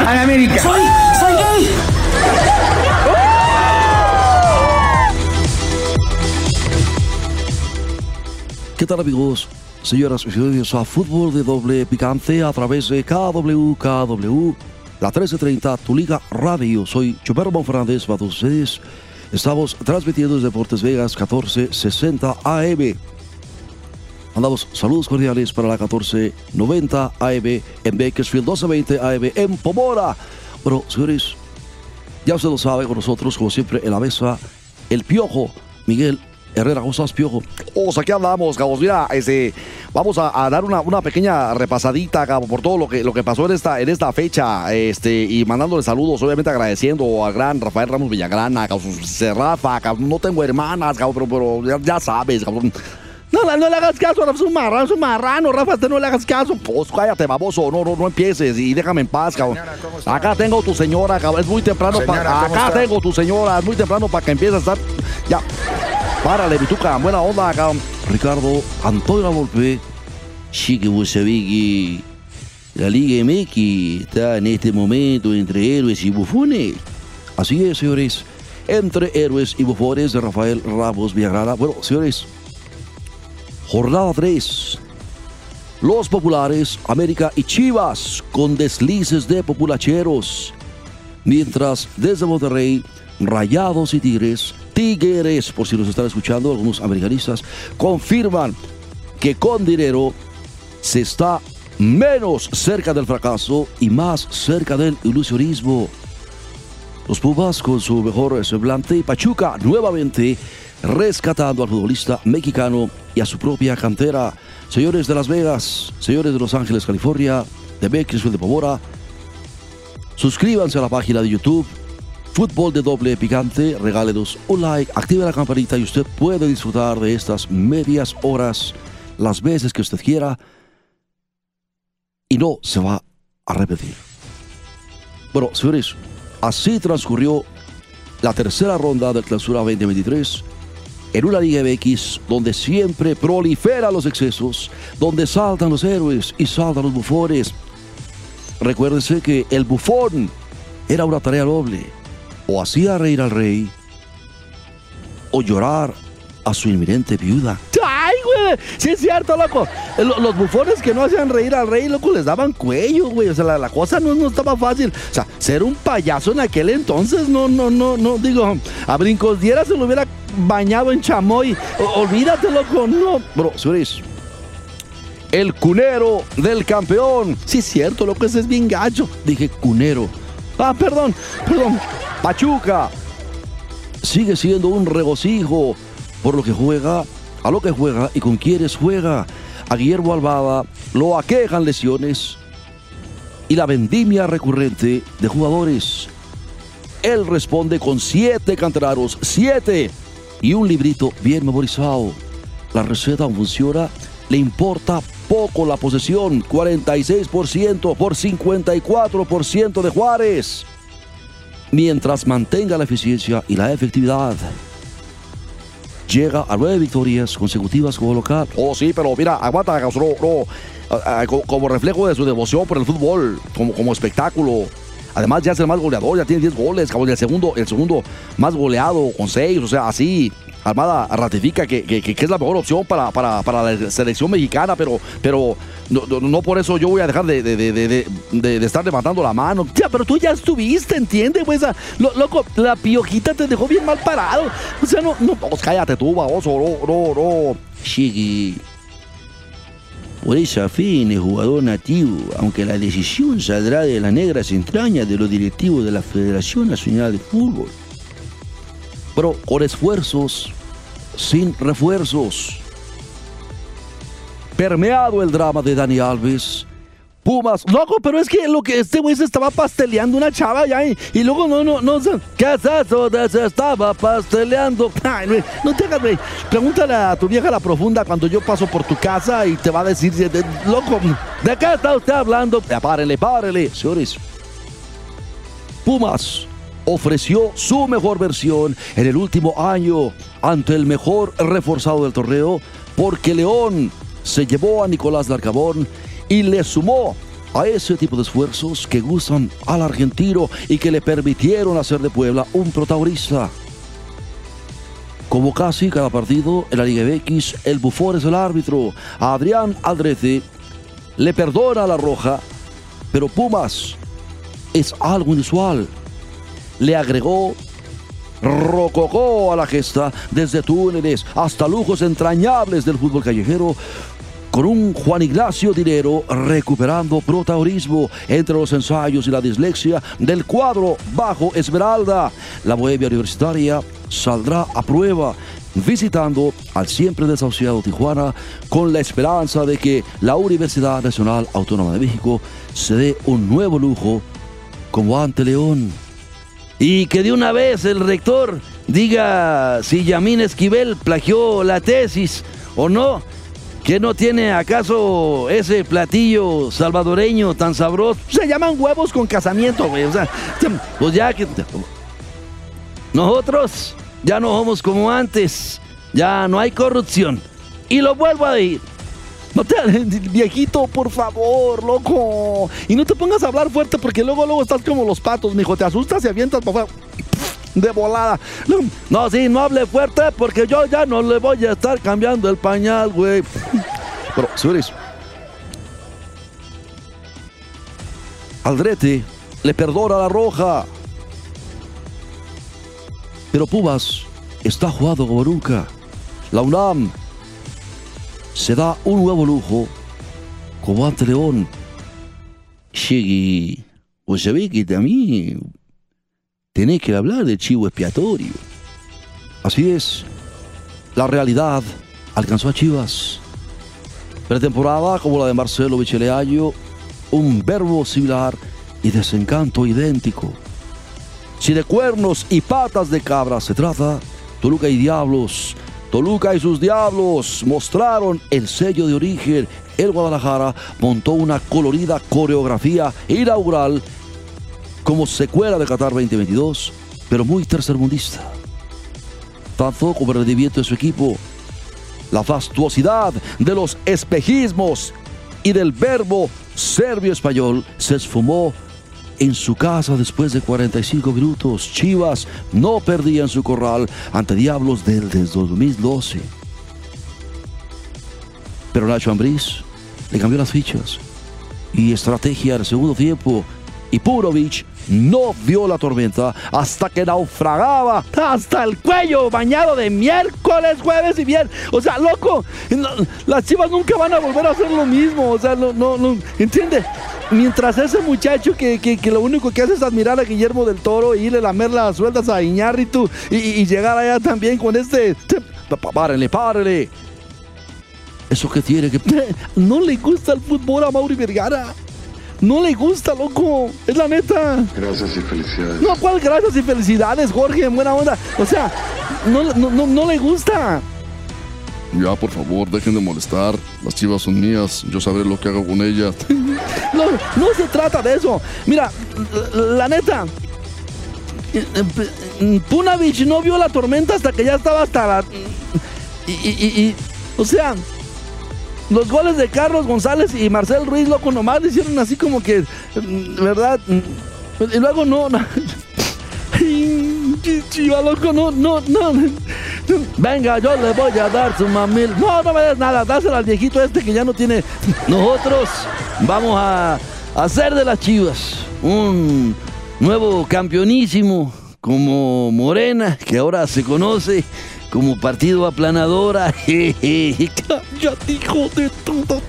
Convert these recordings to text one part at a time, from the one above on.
¡Ay, América! ¡Soy, soy gay! ¿Qué tal amigos? Señoras y señores, a Fútbol de Doble Picante a través de KW, KW, la 1330, tu liga radio. Soy Chupermo Fernández, para ustedes. Estamos transmitiendo desde Deportes Vegas 1460 AM. Mandamos saludos cordiales para la 1490 AM en Bakersfield, 1220 AM en Pomora. Bueno, señores, ya usted lo sabe, con nosotros, como siempre, en la mesa, el Piojo, Miguel Herrera, ¿cómo estás, Piojo? Oh, aquí andamos, cabos. Mira, este, vamos a, dar una, una, pequeña repasadita, cabo, por todo lo que, lo que pasó en esta, en esta fecha, este, y mandándole saludos, obviamente agradeciendo al gran Rafael Ramos Villagrana, cabo, Rafa, cabo, no tengo hermanas, pero, pero ya, ya, sabes, cabrón. No, no, le hagas caso, Rafa, es un marrano, es un marrano, Rafa, usted no le hagas caso. Pues cállate, baboso, no, no, no empieces y déjame en paz, cabrón. Acá tengo tu señora, cabrón, es muy temprano para. Acá está? tengo tu señora, es muy temprano para que empieces a estar. Ya. Párale, Vituca, buena onda, cabrón. Ricardo Antonio Volpe. Sí que vos sabés que la Liga MX está en este momento entre héroes y bufones. Así es, señores. Entre héroes y bufones de Rafael Ramos Villagrana. Bueno, señores, jornada 3. Los populares, América y Chivas, con deslices de populacheros. Mientras desde Monterrey, Rayados y Tigres Tigres, por si nos están escuchando, algunos americanistas, confirman que con dinero se está menos cerca del fracaso y más cerca del ilusionismo. Los Pumas con su mejor semblante y Pachuca nuevamente rescatando al futbolista mexicano y a su propia cantera. Señores de Las Vegas, señores de Los Ángeles, California, de Bakersfield de Pomora, suscríbanse a la página de YouTube Fútbol de doble picante, regálenos un like, active la campanita y usted puede disfrutar de estas medias horas las veces que usted quiera y no se va a repetir. Bueno, señores, así transcurrió la tercera ronda del Clausura 2023 en una Liga MX donde siempre proliferan los excesos, donde saltan los héroes y saltan los bufones. Recuérdense que el bufón era una tarea noble o hacía reír al rey o llorar a su inminente viuda. ¡Ay, güey! Sí es cierto, loco. Los bufones que no hacían reír al rey, loco, les daban cuello, güey. O sea, la, la cosa no, no, estaba fácil. O sea, ser un payaso en aquel entonces, no, no, no, no. Digo, a Brincos Diera se lo hubiera bañado en chamoy. Olvídate, loco, no. Bro, señores, el cunero del campeón. Sí, es cierto, loco, ese es bien gacho. Dije cunero. Ah, perdón, perdón. Pachuca sigue siendo un regocijo por lo que juega, a lo que juega y con quienes juega. A Guillermo Albada lo aquejan lesiones y la vendimia recurrente de jugadores. Él responde con siete canteranos, siete y un librito bien memorizado. La receta funciona, le importa poco la posesión, 46% por 54% de Juárez mientras mantenga la eficiencia y la efectividad. Llega a nueve victorias consecutivas como local. Oh, sí, pero mira, aguanta, no, no, como reflejo de su devoción por el fútbol, como, como espectáculo. Además, ya es el más goleador, ya tiene 10 goles, el segundo, el segundo más goleado con 6, o sea, así. Armada ratifica que, que, que, es la mejor opción para, para, para la selección mexicana, pero, pero no, no, por eso yo voy a dejar de, de, de, de, estar levantando la mano. Ya, pero tú ya estuviste, ¿entiendes? Lo, loco, la piojita te dejó bien mal parado. O sea, no, no, cállate tú, baboso, no, no, no. Chiqui. Por esa fe en el jugador nativo, aunque la decisión saldrá de las negras entrañas de los directivos de la Federación Nacional de Fútbol. Pero con esfuerzos, sin refuerzos. permeado el drama de Dani Alves. Pumas, loco, pero es que lo que este güey se estaba pasteleando una chava ya y, luego no, no, no, ¿qué es eso de se estaba pasteleando? No te hagas, güey. Pregúntale a tu vieja la profunda cuando yo paso por tu casa y te va a decir, de- de- loco, ¿de qué está usted hablando? Ya, párele, párele, señores. Pumas ofreció su mejor versión en el último año ante el mejor reforzado del torneo porque León se llevó a Nicolás Larcabón y le sumó a ese tipo de esfuerzos que gustan al argentino y que le permitieron hacer de Puebla un protagonista. Como casi cada partido en la Liga MX, el bufón es el árbitro. Adrián Aldrete le perdona la roja, pero Pumas es algo inusual. Le agregó rococó a la gesta desde túneles hasta lujos entrañables del fútbol callejero con un Juan Ignacio Dinero recuperando protagonismo entre los ensayos y la dislexia del cuadro bajo Esmeralda. La Bohemia Universitaria saldrá a prueba visitando al siempre desahuciado Tijuana con la esperanza de que la Universidad Nacional Autónoma de México se dé un nuevo lujo como ante León. Y que de una vez el rector diga si Yamín Esquivel plagió la tesis o no. ¿Que no tiene acaso ese platillo salvadoreño tan sabroso? Se llaman huevos con casamiento, güey. O sea, pues ya que. Nosotros ya no somos como antes. Ya no hay corrupción. Y lo vuelvo a decir. No te, viejito, por favor, loco. Y no te pongas a hablar fuerte porque luego, luego estás como los patos, mijo. Te asustas y avientas para afuera. De volada. No, sí, no hable fuerte porque yo ya no le voy a estar cambiando el pañal, güey. Pero, señores. Aldrete le perdona la roja. Pero Pumas está jugado como nunca. La UNAM se da un nuevo lujo como ante León. Llegue, o sabés que también tenés que hablar de chivo expiatorio. Así es, la realidad alcanzó a Chivas. Pretemporada como la de Marcelo Micheleaño, un verbo similar y desencanto idéntico. Si de cuernos y patas de cabra se trata, Toluca y Diablos Toluca y sus diablos mostraron el sello de origen. El Guadalajara montó una colorida coreografía inaugural como secuela de Qatar 2022, pero muy tercermundista. Tanto como el rendimiento de su equipo, la fastuosidad de los espejismos y del verbo serbio-español se esfumó en su casa después de 45 minutos. Chivas no perdía en su corral ante Diablos desde 2012. Pero Nacho Ambriz le cambió las fichas y estrategia del segundo tiempo. Y Purovic no vio la tormenta hasta que naufragaba hasta el cuello, bañado de miércoles, jueves y viernes. O sea, loco, no, las chivas nunca van a volver a hacer lo mismo. O sea, no, no, no ¿entiendes? Mientras ese muchacho que, que, que, lo único que hace es admirar a Guillermo del Toro y irle a lamer las sueldas a Iñárritu y, y, llegar allá también con este. Párenle, párenle. Eso que tiene que. No le gusta el fútbol a Mauri Vergara. No le gusta, loco. Es la neta. Gracias y felicidades. No, ¿cuál gracias y felicidades, Jorge? En buena onda. O sea, no, no, no, no le gusta. Ya, por favor, dejen de molestar. Las chivas son mías. Yo sabré lo que hago con ellas. No, no se trata de eso. Mira, la, la neta. Punavich no vio la tormenta hasta que ya estaba hasta la. Y, y, y, y o sea, los goles de Carlos González y Marcel Ruiz, loco, nomás le hicieron así como que, ¿verdad? Y luego no. no. Chiva, loco, no, no, no. Venga, yo le voy a dar su mamil. No, no me des nada, dásela al viejito este que ya no tiene. Nosotros vamos a hacer de las chivas un nuevo campeonísimo como Morena, que ahora se conoce como partido aplanadora. ya hijo de todo.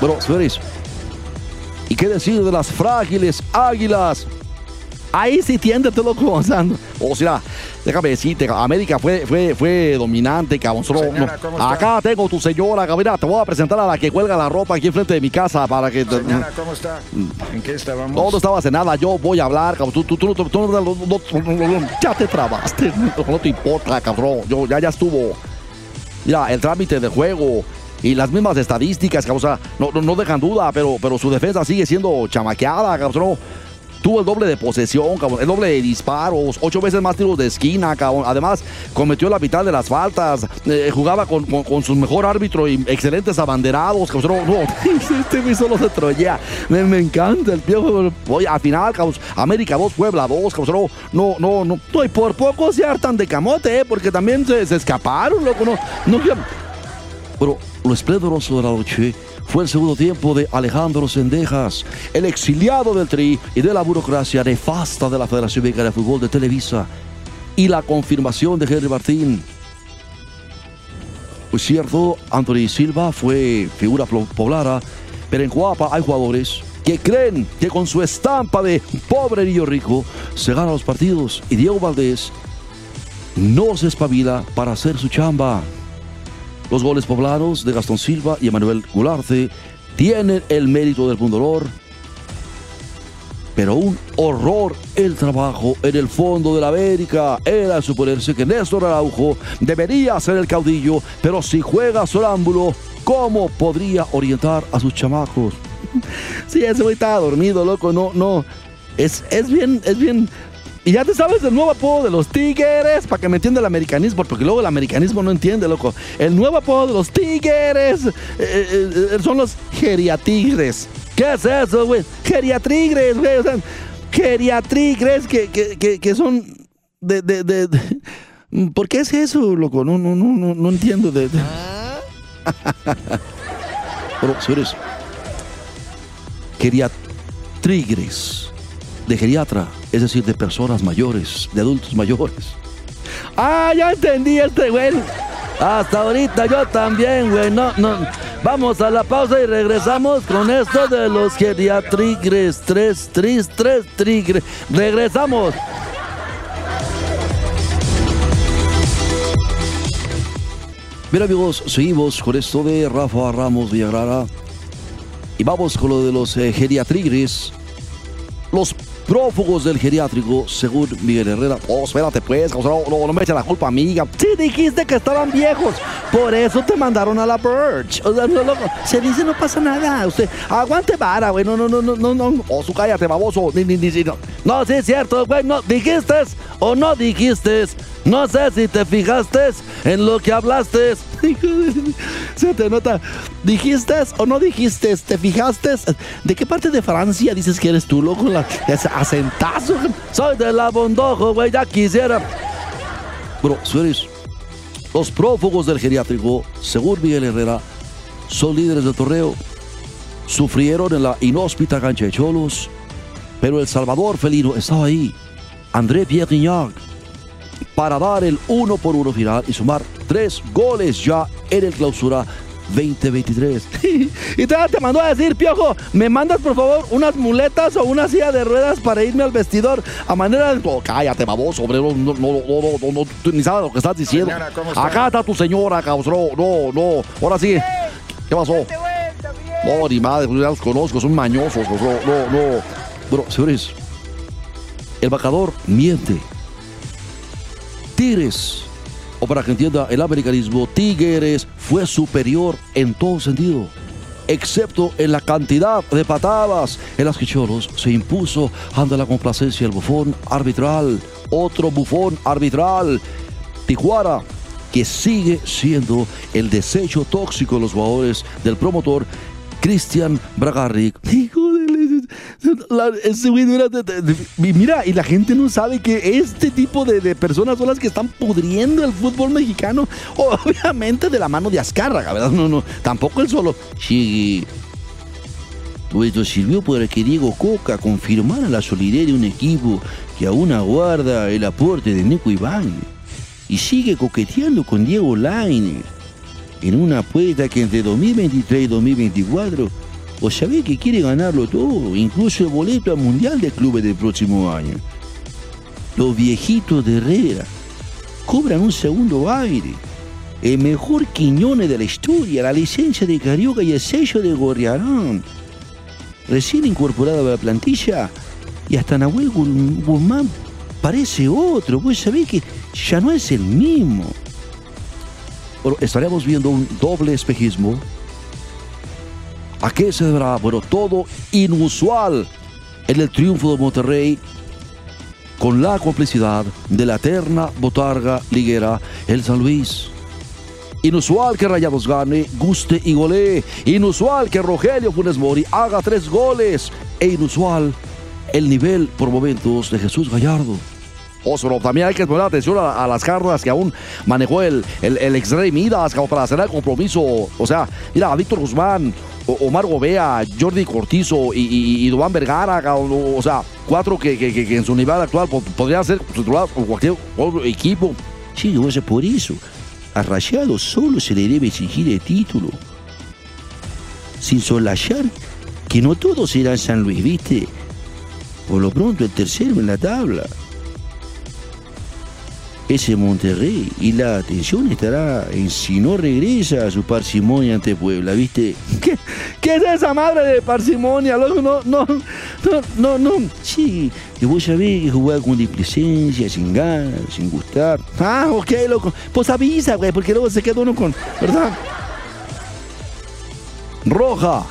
Bueno, señores, ¿y qué decir de las frágiles águilas? Ahí sí tiéndete, loco. O sea, déjame decirte, América fue, fue, fue dominante, cabrón. Acá tengo tu señora. Mira, te voy a presentar a la que cuelga la ropa aquí enfrente de mi casa para que... Señora, ¿cómo está? ¿En qué estábamos? No, no estabas en nada, yo voy a hablar, cabrón. Tú, tú, tú, tú- ya te trabaste, no te importa, cabrón. Yo, ya, ya estuvo. Mira, el trámite de juego y las mismas estadísticas, cabrón, o sea, no, no, no dejan duda, pero, pero su defensa sigue siendo chamaqueada, cabrón. Tuvo el doble de posesión, cabrón, el doble de disparos, ocho veces más tiros de esquina, cabrón. Además, cometió la mitad de las faltas, eh, jugaba con, con- con su mejor árbitro y excelentes abanderados, cabrón. No, este güey solo se trollea. Me, me encanta el piojo. Oye, al final, cabrón, América 2, Puebla 2, cabrón. No, no, no. No, y por poco se hartan de camote, eh, porque también se, se escaparon, loco. No, no, pero lo esplendoroso de la noche fue el segundo tiempo de Alejandro Sendejas, el exiliado del Tri y de la burocracia nefasta de la Federación Mexicana de Fútbol de Televisa, y la confirmación de Henry Martín. Pues cierto, Anthony Silva fue figura poblada, pero en Coapa hay jugadores que creen que con su estampa de pobre niño rico se ganan los partidos y Diego Valdés no se espabila para hacer su chamba. Los goles poblanos de Gastón Silva y Emanuel Gularte tienen el mérito del pundolor, pero un horror el trabajo en el fondo de la América. Era suponerse que Néstor Araujo debería ser el caudillo, pero si juega sonámbulo, ¿cómo podría orientar a sus chamacos? Sí, ese güey estaba dormido, loco, no, no. Es, es bien, es bien. Y ya te sabes el nuevo apodo de los Tigres, para que me entienda el americanismo, porque luego el americanismo no entiende, loco. El nuevo apodo de los Tigres eh, eh, eh, son los Geriatigres. ¿Qué es eso, güey? Geriatrigres, güey. O sea, Geriatrigres que, que, que, que son de, de, de, de- ¿Por qué es eso, loco? No, no, no, no, no entiendo. De, de- Pero, señores, geriatrigres, de geriatra, es decir, de personas mayores, de adultos mayores. Ah, ya entendí este güey. Hasta ahorita yo también, güey. No, no. Vamos a la pausa y regresamos con esto de los geriatrigres. Tres, tres, tres, trigres. Regresamos. Bien amigos, seguimos con esto de Rafa Ramos Villagrara. Y vamos con lo de los eh, geriatrigres. Los prófugos del geriátrico, según Miguel Herrera. Oh, espérate pues, no, no, no me eches la culpa, amiga. Sí, dijiste que estaban viejos. Por eso te mandaron a la Birch. O sea, no, loco, se dice no pasa nada. Usted, aguante vara, güey. No, no, no, no, no, no. O su cállate, baboso. Ni, ni, no. no, sí es cierto, güey. No, dijiste o no dijiste. No sé si te fijaste en lo que hablaste. Se te nota. ¿Dijiste o no dijiste? ¿Te fijaste? ¿De qué parte de Francia dices que eres tú, loco? La, ese acentazo. Soy de la Bondojo, güey. Ya quisiera. Bro, señores, los prófugos del geriátrico, según Miguel Herrera, son líderes del torneo. Sufrieron en la inhóspita cancha de Cholos, pero el Salvador felino estaba ahí. André Pierre Guignac, para dar el uno por uno final y sumar tres goles ya en el clausura 2023. y todavía te mandó a decir, Piojo, ¿me mandas por favor unas muletas o una silla de ruedas para irme al vestidor a manera de... Oh, cállate, baboso, hombre, no, no, no, no, no, no, no, tú ni sabes lo que estás diciendo. Señora, ¿cómo está? Acá está tu señora, cabrón, no, no, ahora sí. ¿Qué pasó? No, ni madre, pues ya los conozco, son mañosos, no, no, no. Bueno, señores, el bacador miente. Tigres, o para que entienda el americanismo, Tigres fue superior en todo sentido, excepto en la cantidad de patadas en las que Cholos se impuso ante la complacencia del bufón arbitral, otro bufón arbitral, Tijuana, que sigue siendo el desecho tóxico de los jugadores del promotor Cristian de la- ese güey era de- de- de- mira, y la gente no sabe que este tipo de, personas son las que están pudriendo el fútbol mexicano. Obviamente de la mano de Azcárraga, ¿verdad? No, no, tampoco él solo. Sí, todo esto sirvió para que Diego Coca confirmara la solidez de un equipo que aún aguarda el aporte de Nico Iván y sigue coqueteando con Diego Laine en una apuesta que entre 2023 y 2024 o sabe que quiere ganarlo todo, incluso el boleto al Mundial de Clubes del próximo año. los viejitos de Herrera cobran un segundo aire. El mejor Quiñones de la historia, la licencia de Carioca y el sello de Gorriarán. Recién incorporado a la plantilla y hasta Nahuel Guzmán parece otro. Vos sabés que ya no es el mismo. Estaremos viendo un doble espejismo. ¿A qué se deberá? Bueno, todo inusual en el triunfo de Monterrey con la complicidad de la eterna botarga liguera el San Luis. Inusual que Rayados gane, guste y golee. Inusual que Rogelio Funes Mori haga tres goles. E inusual el nivel por momentos de Jesús Gallardo. Osoro, también hay que poner atención a, las cartas que aún manejó el, el, el ex-rey Midas como para hacer el compromiso. O sea, mira, a Víctor Guzmán, Omar Gobea, Jordi Cortizo y, y, Vergara, o, sea, cuatro que, en su nivel actual podrían ser titulados por cualquier otro equipo. Sí, o sea, por eso, a solo se le debe exigir el título. Sin solayar que no todos serán San Luis, ¿viste? Por lo pronto el tercero en la tabla ese Monterrey y la atención estará en si no regresa a su parsimonia ante Puebla, ¿viste? ¿Qué, es esa madre de parsimonia, loco? No, no, no, no, no. Sí, que vos sabés que jugar con displicencia, sin ganas, sin gustar. Ah, ok, loco. Pues avisa, güey, porque luego se queda uno con, ¿verdad? Roja,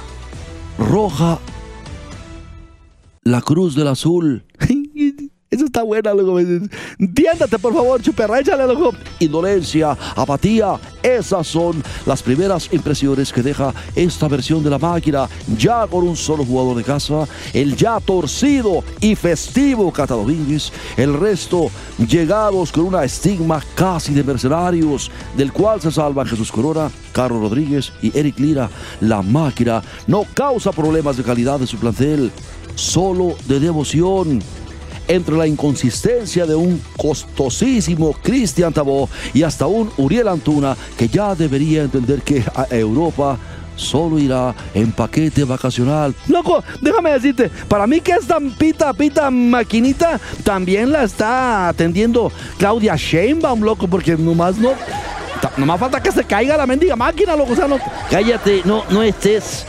roja, la cruz del azul. Eso está buena, loco. Entiéndate, por favor, chuperra, échale, loco. Indolencia, apatía, esas son las primeras impresiones que deja esta versión de la máquina. Ya con un solo jugador de casa, el ya torcido y festivo Cata Domínguez. El resto llegados con una estigma casi de mercenarios, del cual se salvan Jesús Corona, Carlos Rodríguez y Eric Lira. La máquina no causa problemas de calidad de su plantel, solo de devoción entre la inconsistencia de un costosísimo Cristian Tabó y hasta un Uriel Antuna que ya debería entender que a Europa solo irá en paquete vacacional. Loco, déjame decirte, para mí que esta pita, pita maquinita también la está atendiendo Claudia Sheinbaum, loco, porque nomás no... Nomás falta que se caiga la mendiga máquina, loco. O sea, no... Cállate, no, no estés.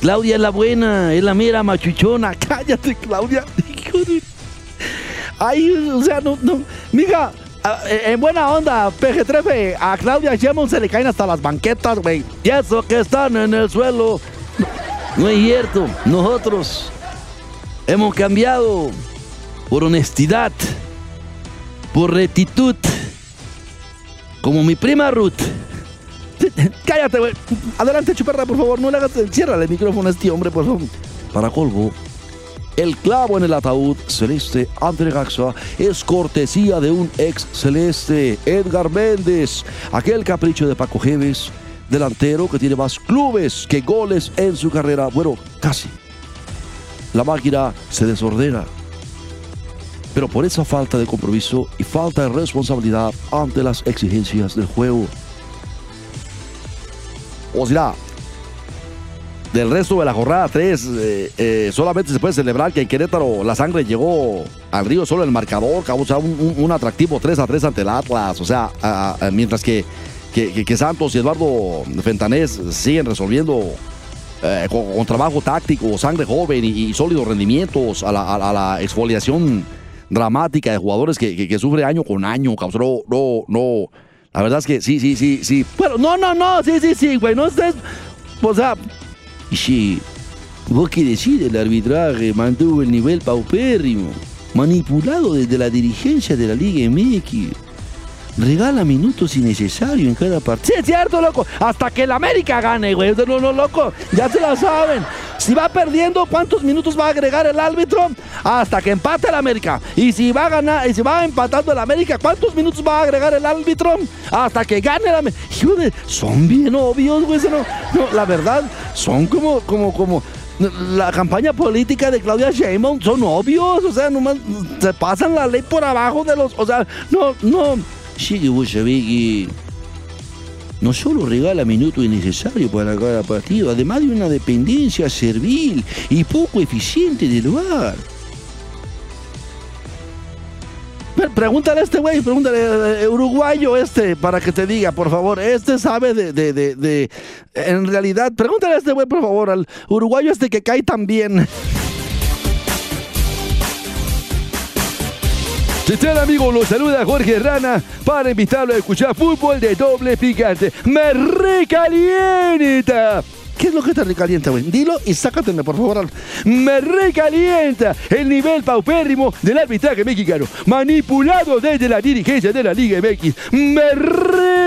Claudia es la buena, es la mera machuchona. Cállate, Claudia. Ay, o sea, no, no. Mija, en buena onda, PG-13, a Claudia Sheinbaum se le caen hasta las banquetas, güey. Y eso que están en el suelo. No es cierto. Nosotros hemos cambiado por honestidad, por rectitud. Como mi prima Ruth. Cállate, güey. Adelante, chuperra, por favor. No le hagas. Ciérrale el micrófono a este hombre, por favor. Para colmo, el clavo en el ataúd celeste ante Gaxa es cortesía de un ex celeste, Edgar Méndez, aquel capricho de Paco Jeves, delantero que tiene más clubes que goles en su carrera. Bueno, casi. La máquina se desordena. Pero por esa falta de compromiso y falta de responsabilidad ante las exigencias del juego. O del resto de la jornada 3, eh, eh, solamente se puede celebrar que en Querétaro la sangre llegó al río solo el marcador, causa un, atractivo 3 a 3 ante el Atlas. O sea, mientras que, que, Santos y Eduardo Fentanés siguen resolviendo eh, con, trabajo táctico, sangre joven y, sólidos rendimientos a la, exfoliación dramática de jugadores que, sufre año con año. Causó, no, no, no. La verdad es que sí, sí, sí, sí. Bueno, no, no, no, sí, sí, sí, güey. No estés. O sea, y vos qué decir, el arbitraje mantuvo el nivel paupérrimo, manipulado desde la dirigencia de la Liga MX. Regala minutos innecesarios en cada partido. Sí, es cierto, loco. Hasta que el América gane, güey. No, no, loco. Ya se la saben. Si va perdiendo, ¿cuántos minutos va a agregar el árbitro? Hasta que empate el América. Y si va a ganar, y si va empatando el América, ¿cuántos minutos va a agregar el árbitro? Hasta que gane el América. Son bien obvios, güey. No, no, la verdad, son como, como, como la campaña política de Claudia Sheinbaum son obvios, o sea, nomás se pasan la ley por abajo de los, o sea, no, no, no solo regala minutos innecesarios para cada partido, además de una dependencia servil y poco eficiente del lugar. pregúntale a este güey, pregúntale, eh, uruguayo este, para que te diga, por favor. Este sabe de, de, de, de en realidad, pregúntale a este güey, por favor, al uruguayo este que cae tan bien. Si tal amigo, lo saluda Jorge Rana para invitarlo a escuchar fútbol de doble picante. ¡Me recalienta! ¿Qué es lo que te recalienta, güey? Dilo y sácateme, por favor. Me recalienta el nivel paupérrimo del arbitraje mexicano, manipulado desde la dirigencia de la Liga MX. Me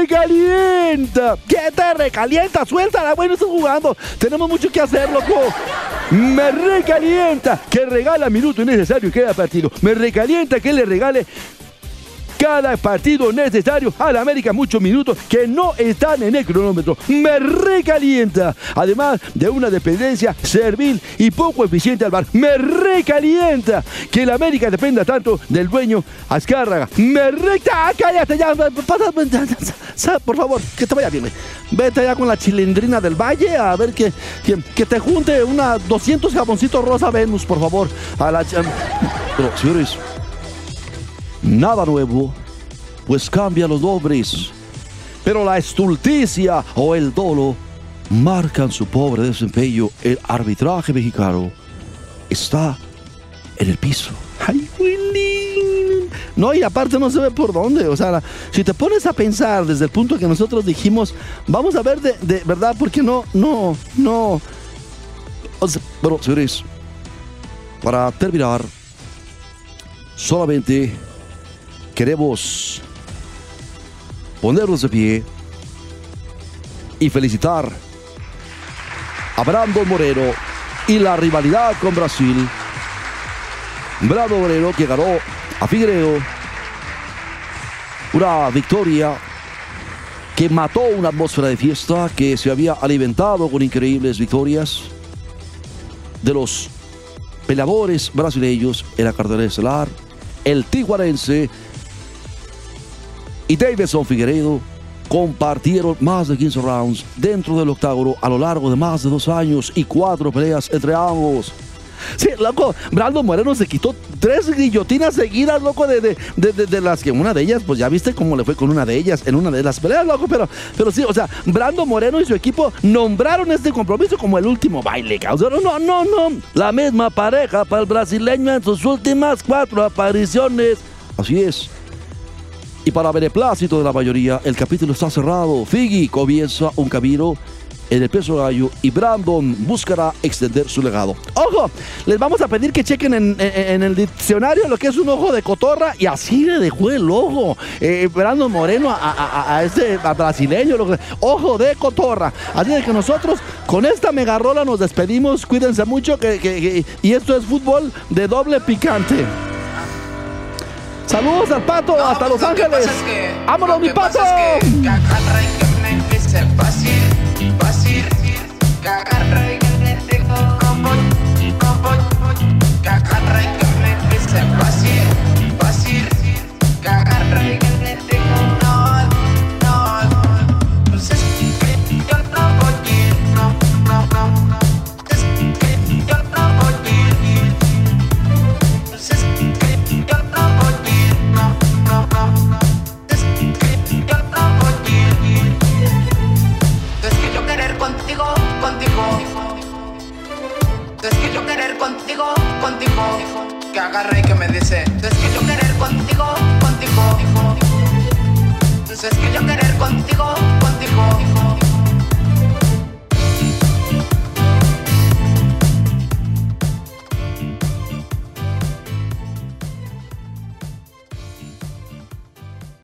recalienta. ¿Qué te recalienta? Suéltala, güey, no estás jugando. Tenemos mucho que hacer, loco. Me recalienta que regala minuto necesario cada partido. Me recalienta que le regale cada partido necesario al América muchos minutos que no están en el cronómetro. Me recalienta. Además de una dependencia servil y poco eficiente al bar. Me recalienta que el América dependa tanto del dueño Azcárraga. Me recta. Ah, cállate ya. Por favor, que te vaya bien. Vete ya con la chilindrina del valle a ver que, que, te junte una 200 jaboncitos rosa Venus, por favor. A la... Pero, señores, nada nuevo, pues cambia los nombres. Pero la estulticia o el dolo marcan su pobre desempeño. El arbitraje mexicano está en el piso. ¡Ay, Willy! No, y aparte no se ve por dónde. O sea, si te pones a pensar desde el punto que nosotros dijimos, vamos a ver de, verdad, porque no, no, no. pero, señores, para terminar, solamente queremos ponernos de pie y felicitar a Brandon Moreno y la rivalidad con Brasil. Brandon Moreno que ganó a Figueiredo una victoria que mató una atmósfera de fiesta que se había alimentado con increíbles victorias de los peleadores brasileños en la cartera estelar, el tiguarense y Davidson Figueiredo compartieron más de 15 rounds dentro del octágono a lo largo de más de dos años y cuatro peleas entre ambos. Sí, loco, Brandon Moreno se quitó tres guillotinas seguidas, loco, de, de, las que una de ellas, pues ya viste cómo le fue con una de ellas en una de las peleas, loco, pero, pero sí, o sea, Brandon Moreno y su equipo nombraron este compromiso como el último baile, cabrón. No, no, no, la misma pareja para el brasileño en sus últimas cuatro apariciones. Así es. Y para beneplácito de la mayoría, el capítulo está cerrado. Figgy comienza un camino en el peso gallo y Brandon buscará extender su legado. ¡Ojo! Les vamos a pedir que chequen en, el diccionario lo que es un ojo de cotorra y así le dejó el ojo. Eh, Brandon Moreno a, este brasileño, ojo de cotorra. Así de que nosotros con esta megarrola nos despedimos. Cuídense mucho que, y esto es fútbol de doble picante. Saludos al pato hasta pues Los Ángeles. ¡Vámonos, mi pato!